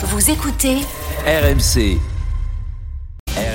Vous écoutez RMC.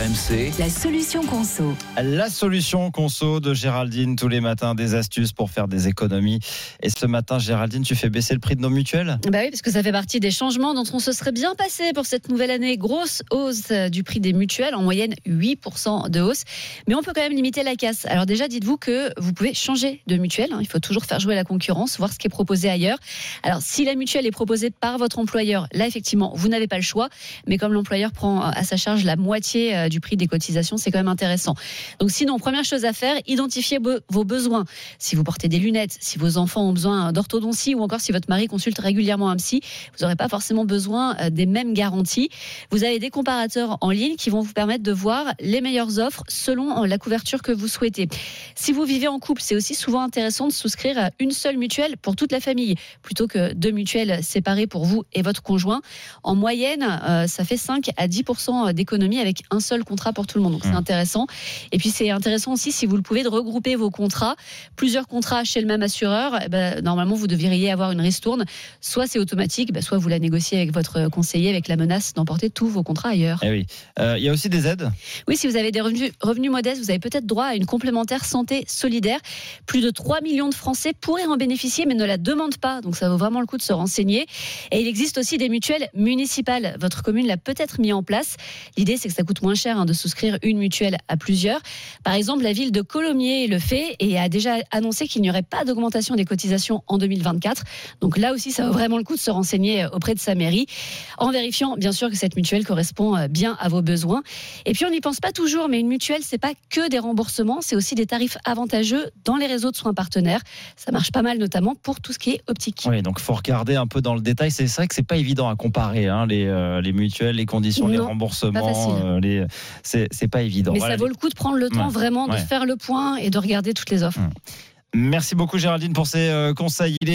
RMC. la solution conso. La solution conso de Géraldine tous les matins, des astuces pour faire des économies. Et ce matin, Géraldine, tu fais baisser le prix de nos mutuelles? Bah oui, parce que ça fait partie des changements dont on se serait bien passé pour cette nouvelle année. Grosse hausse euh, du prix des mutuelles, en moyenne 8% de hausse. Mais on peut quand même limiter la casse. Alors déjà, dites-vous que vous pouvez changer de mutuelle. hein. Il faut toujours faire jouer la concurrence, voir ce qui est proposé ailleurs. Alors si la mutuelle est proposée par votre employeur, là effectivement, vous n'avez pas le choix. Mais comme l'employeur prend à sa charge la moitié euh, du prix des cotisations, c'est quand même intéressant. Donc sinon, première chose à faire, identifiez vos besoins. Si vous portez des lunettes, si vos enfants ont besoin d'orthodontie ou encore si votre mari consulte régulièrement un psy, vous n'aurez pas forcément besoin euh, des mêmes garanties. Vous avez des comparateurs en ligne qui vont vous permettre de voir les meilleures offres selon euh, la couverture que vous souhaitez. Si vous vivez en couple, c'est aussi souvent intéressant de souscrire à une seule mutuelle pour toute la famille, plutôt que deux mutuelles séparées pour vous et votre conjoint. En moyenne, euh, ça fait 5 à 10 d'économie avec un seul contrat pour tout le monde. Donc c'est Mmh. intéressant. Et puis c'est intéressant aussi si vous le pouvez de regrouper vos contrats, plusieurs contrats chez le même assureur. eh ben, normalement, vous devriez avoir une ristourne. Soit c'est automatique, ben, soit vous la négociez avec votre conseiller avec la menace d'emporter tous vos contrats ailleurs. Eh oui. Euh, Il y a aussi des aides? Oui, si vous avez des revenus, revenus modestes, vous avez peut-être droit à une complémentaire santé solidaire. Plus de 3 millions de Français pourraient en bénéficier, mais ne la demandent pas. Donc ça vaut vraiment le coup de se renseigner. Et il existe aussi des mutuelles municipales. Votre commune l'a peut-être mis en place. L'idée, c'est que ça coûte moins cher hein, de souscrire une mutuelle à plusieurs. Par exemple, la ville de Colomiers le fait et a déjà annoncé qu'il n'y aurait pas d'augmentation des cotisations en 2024. Donc là aussi, ça vaut vraiment le coup de se renseigner euh, auprès de sa mairie, en vérifiant bien sûr que cette mutuelle correspond euh, bien à vos besoins. Et puis on n'y pense pas toujours, mais une mutuelle, c'est pas que des remboursements, c'est aussi des tarifs avantageux dans les réseaux de soins partenaires. Ça marche pas mal, notamment pour tout ce qui est optique. Oui, donc faut regarder un peu dans le détail. C'est vrai que c'est pas évident à comparer hein, les, euh, les mutuelles, les conditions, les remboursements. euh, les... C'est pas évident. Mais Voilà, ça vaut le coup de prendre le temps Ouais, vraiment de ouais. faire le point et de regarder toutes les offres. Merci beaucoup Géraldine pour ces euh, conseils. Il est